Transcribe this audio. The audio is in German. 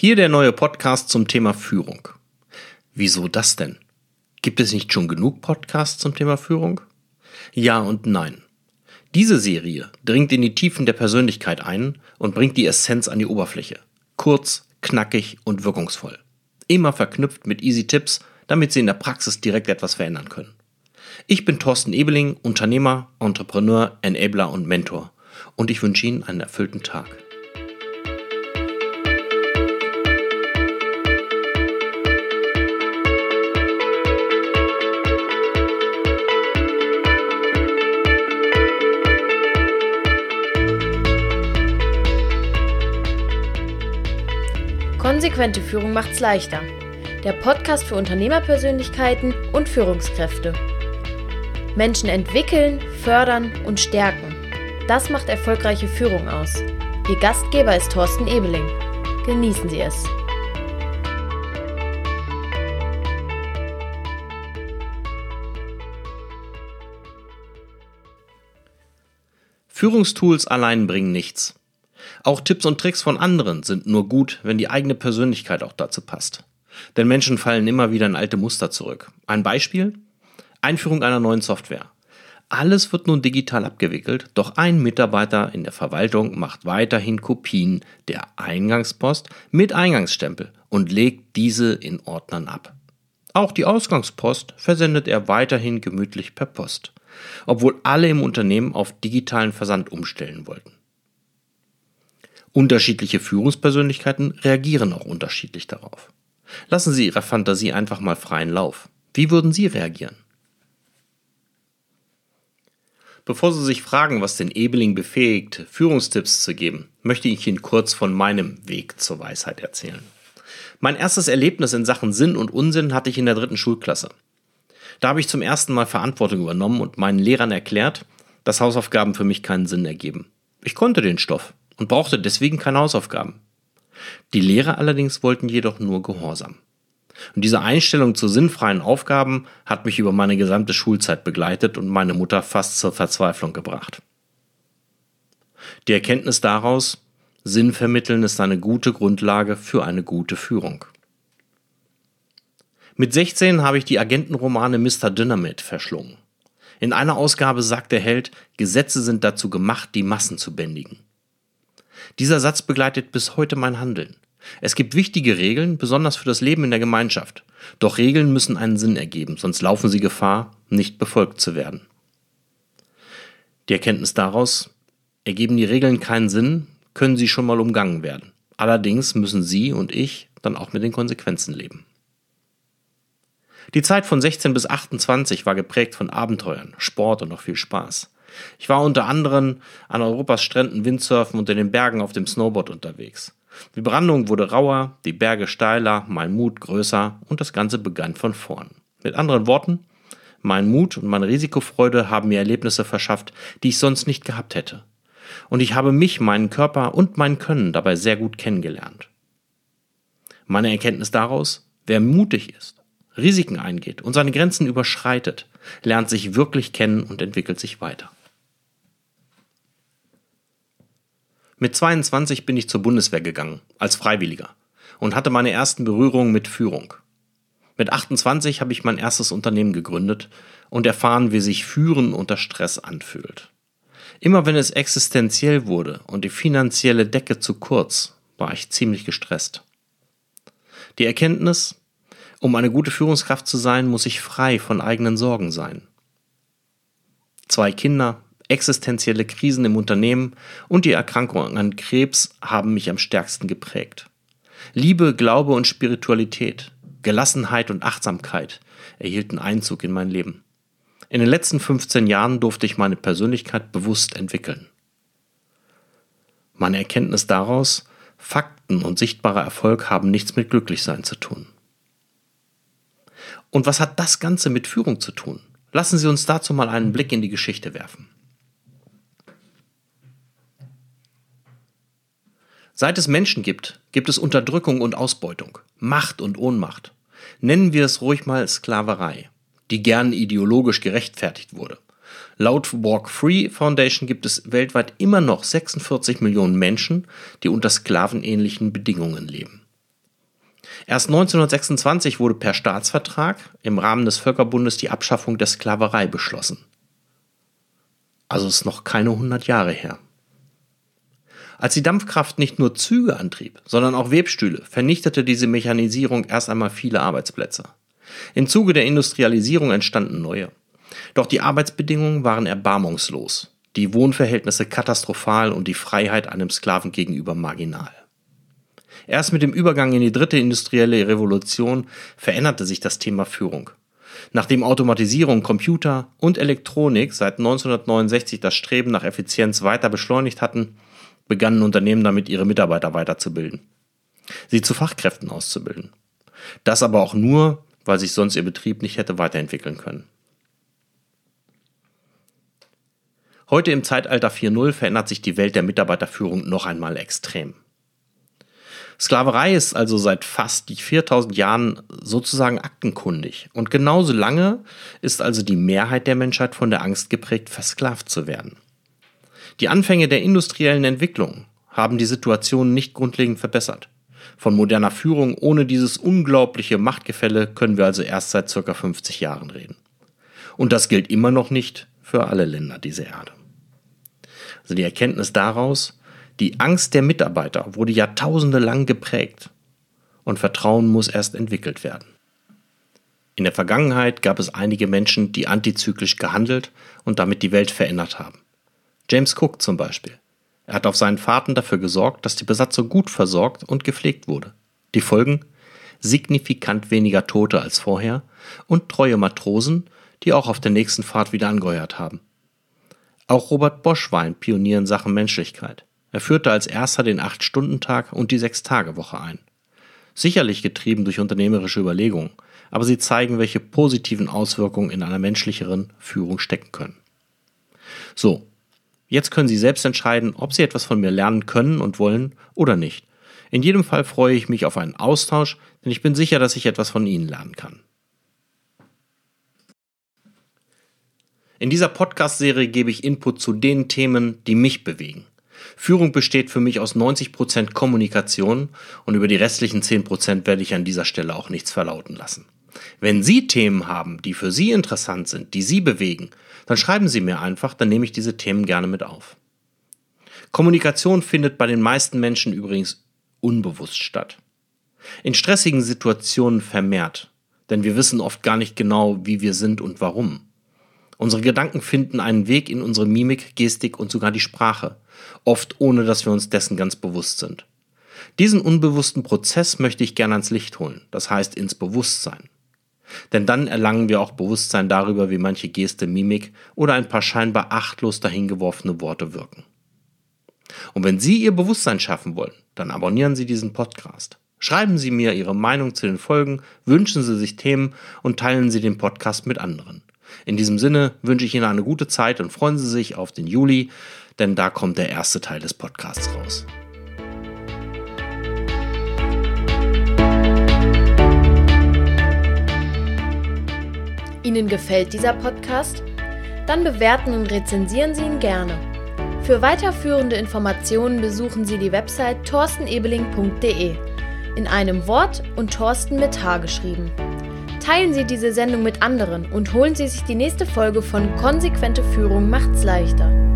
Hier der neue Podcast zum Thema Führung. Wieso das denn? Gibt es nicht schon genug Podcasts zum Thema Führung? Ja und nein. Diese Serie dringt in die Tiefen der Persönlichkeit ein und bringt die Essenz an die Oberfläche. Kurz, knackig und wirkungsvoll. Immer verknüpft mit easy Tipps, damit Sie in der Praxis direkt etwas verändern können. Ich bin Thorsten Ebeling, Unternehmer, Entrepreneur, Enabler und Mentor. Und ich wünsche Ihnen einen erfüllten Tag. Konsequente Führung macht's leichter. Der Podcast für Unternehmerpersönlichkeiten und Führungskräfte. Menschen entwickeln, fördern und stärken. Das macht erfolgreiche Führung aus. Ihr Gastgeber ist Thorsten Ebeling. Genießen Sie es. Führungstools allein bringen nichts. Auch Tipps und Tricks von anderen sind nur gut, wenn die eigene Persönlichkeit auch dazu passt. Denn Menschen fallen immer wieder in alte Muster zurück. Ein Beispiel? Einführung einer neuen Software. Alles wird nun digital abgewickelt, doch ein Mitarbeiter in der Verwaltung macht weiterhin Kopien der Eingangspost mit Eingangsstempel und legt diese in Ordnern ab. Auch die Ausgangspost versendet er weiterhin gemütlich per Post, obwohl alle im Unternehmen auf digitalen Versand umstellen wollten. Unterschiedliche Führungspersönlichkeiten reagieren auch unterschiedlich darauf. Lassen Sie Ihrer Fantasie einfach mal freien Lauf. Wie würden Sie reagieren? Bevor Sie sich fragen, was den Ebeling befähigt, Führungstipps zu geben, möchte ich Ihnen kurz von meinem Weg zur Weisheit erzählen. Mein erstes Erlebnis in Sachen Sinn und Unsinn hatte ich in der dritten Schulklasse. Da habe ich zum ersten Mal Verantwortung übernommen und meinen Lehrern erklärt, dass Hausaufgaben für mich keinen Sinn ergeben. Ich konnte den Stoff und brauchte deswegen keine Hausaufgaben. Die Lehrer allerdings wollten jedoch nur Gehorsam. Und diese Einstellung zu sinnfreien Aufgaben hat mich über meine gesamte Schulzeit begleitet und meine Mutter fast zur Verzweiflung gebracht. Die Erkenntnis daraus, Sinn vermitteln ist eine gute Grundlage für eine gute Führung. Mit 16 habe ich die Agentenromane Mr. Dynamite verschlungen. In einer Ausgabe sagt der Held, Gesetze sind dazu gemacht, die Massen zu bändigen. Dieser Satz begleitet bis heute mein Handeln. Es gibt wichtige Regeln, besonders für das Leben in der Gemeinschaft. Doch Regeln müssen einen Sinn ergeben, sonst laufen sie Gefahr, nicht befolgt zu werden. Die Erkenntnis daraus, ergeben die Regeln keinen Sinn, können sie schon mal umgangen werden. Allerdings müssen Sie und ich dann auch mit den Konsequenzen leben. Die Zeit von 16 bis 28 war geprägt von Abenteuern, Sport und noch viel Spaß. Ich war unter anderem an Europas Stränden Windsurfen und in den Bergen auf dem Snowboard unterwegs. Die Brandung wurde rauer, die Berge steiler, mein Mut größer und das Ganze begann von vorn. Mit anderen Worten, mein Mut und meine Risikofreude haben mir Erlebnisse verschafft, die ich sonst nicht gehabt hätte. Und ich habe mich, meinen Körper und mein Können dabei sehr gut kennengelernt. Meine Erkenntnis daraus, wer mutig ist, Risiken eingeht und seine Grenzen überschreitet, lernt sich wirklich kennen und entwickelt sich weiter. Mit 22 bin ich zur Bundeswehr gegangen, als Freiwilliger, und hatte meine ersten Berührungen mit Führung. Mit 28 habe ich mein erstes Unternehmen gegründet und erfahren, wie sich Führen unter Stress anfühlt. Immer wenn es existenziell wurde und die finanzielle Decke zu kurz, war ich ziemlich gestresst. Die Erkenntnis, um eine gute Führungskraft zu sein, muss ich frei von eigenen Sorgen sein. Zwei Kinder, existenzielle Krisen im Unternehmen und die Erkrankung an Krebs haben mich am stärksten geprägt. Liebe, Glaube und Spiritualität, Gelassenheit und Achtsamkeit erhielten Einzug in mein Leben. In den letzten 15 Jahren durfte ich meine Persönlichkeit bewusst entwickeln. Meine Erkenntnis daraus, Fakten und sichtbarer Erfolg haben nichts mit Glücklichsein zu tun. Und was hat das Ganze mit Führung zu tun? Lassen Sie uns dazu mal einen Blick in die Geschichte werfen. Seit es Menschen gibt, gibt es Unterdrückung und Ausbeutung, Macht und Ohnmacht. Nennen wir es ruhig mal Sklaverei, die gern ideologisch gerechtfertigt wurde. Laut Walk Free Foundation gibt es weltweit immer noch 46 Millionen Menschen, die unter sklavenähnlichen Bedingungen leben. Erst 1926 wurde per Staatsvertrag im Rahmen des Völkerbundes die Abschaffung der Sklaverei beschlossen. Also ist noch keine 100 Jahre her. Als die Dampfkraft nicht nur Züge antrieb, sondern auch Webstühle, vernichtete diese Mechanisierung erst einmal viele Arbeitsplätze. Im Zuge der Industrialisierung entstanden neue. Doch die Arbeitsbedingungen waren erbarmungslos, die Wohnverhältnisse katastrophal und die Freiheit einem Sklaven gegenüber marginal. Erst mit dem Übergang in die dritte industrielle Revolution veränderte sich das Thema Führung. Nachdem Automatisierung, Computer und Elektronik seit 1969 das Streben nach Effizienz weiter beschleunigt hatten, begannen Unternehmen damit, ihre Mitarbeiter weiterzubilden. Sie zu Fachkräften auszubilden. Das aber auch nur, weil sich sonst ihr Betrieb nicht hätte weiterentwickeln können. Heute im Zeitalter 4.0 verändert sich die Welt der Mitarbeiterführung noch einmal extrem. Sklaverei ist also seit fast 4000 Jahren sozusagen aktenkundig. Und genauso lange ist also die Mehrheit der Menschheit von der Angst geprägt, versklavt zu werden. Die Anfänge der industriellen Entwicklung haben die Situation nicht grundlegend verbessert. Von moderner Führung ohne dieses unglaubliche Machtgefälle können wir also erst seit ca. 50 Jahren reden. Und das gilt immer noch nicht für alle Länder dieser Erde. Also die Erkenntnis daraus, die Angst der Mitarbeiter wurde jahrtausende lang geprägt und Vertrauen muss erst entwickelt werden. In der Vergangenheit gab es einige Menschen, die antizyklisch gehandelt und damit die Welt verändert haben. James Cook zum Beispiel. Er hat auf seinen Fahrten dafür gesorgt, dass die Besatzung gut versorgt und gepflegt wurde. Die Folgen? Signifikant weniger Tote als vorher und treue Matrosen, die auch auf der nächsten Fahrt wieder angeheuert haben. Auch Robert Bosch war ein Pionier in Sachen Menschlichkeit. Er führte als erster den Acht-Stunden-Tag und die Sechs-Tage-Woche ein. Sicherlich getrieben durch unternehmerische Überlegungen, aber sie zeigen, welche positiven Auswirkungen in einer menschlicheren Führung stecken können. So, jetzt können Sie selbst entscheiden, ob Sie etwas von mir lernen können und wollen oder nicht. In jedem Fall freue ich mich auf einen Austausch, denn ich bin sicher, dass ich etwas von Ihnen lernen kann. In dieser Podcast-Serie gebe ich Input zu den Themen, die mich bewegen. Führung besteht für mich aus 90% Kommunikation und über die restlichen 10% werde ich an dieser Stelle auch nichts verlauten lassen. Wenn Sie Themen haben, die für Sie interessant sind, die Sie bewegen, dann schreiben Sie mir einfach, dann nehme ich diese Themen gerne mit auf. Kommunikation findet bei den meisten Menschen übrigens unbewusst statt. In stressigen Situationen vermehrt, denn wir wissen oft gar nicht genau, wie wir sind und warum. Unsere Gedanken finden einen Weg in unsere Mimik, Gestik und sogar die Sprache, oft ohne dass wir uns dessen ganz bewusst sind. Diesen unbewussten Prozess möchte ich gerne ans Licht holen, das heißt ins Bewusstsein. Denn dann erlangen wir auch Bewusstsein darüber, wie manche Geste, Mimik oder ein paar scheinbar achtlos dahingeworfene Worte wirken. Und wenn Sie Ihr Bewusstsein schaffen wollen, dann abonnieren Sie diesen Podcast. Schreiben Sie mir Ihre Meinung zu den Folgen, wünschen Sie sich Themen und teilen Sie den Podcast mit anderen. In diesem Sinne wünsche ich Ihnen eine gute Zeit und freuen Sie sich auf den Juli, denn da kommt der erste Teil des Podcasts raus. Ihnen gefällt dieser Podcast? Dann bewerten und rezensieren Sie ihn gerne. Für weiterführende Informationen besuchen Sie die Website torstenebeling.de in einem Wort und Thorsten mit H geschrieben. Teilen Sie diese Sendung mit anderen und holen Sie sich die nächste Folge von Konsequente Führung macht's leichter.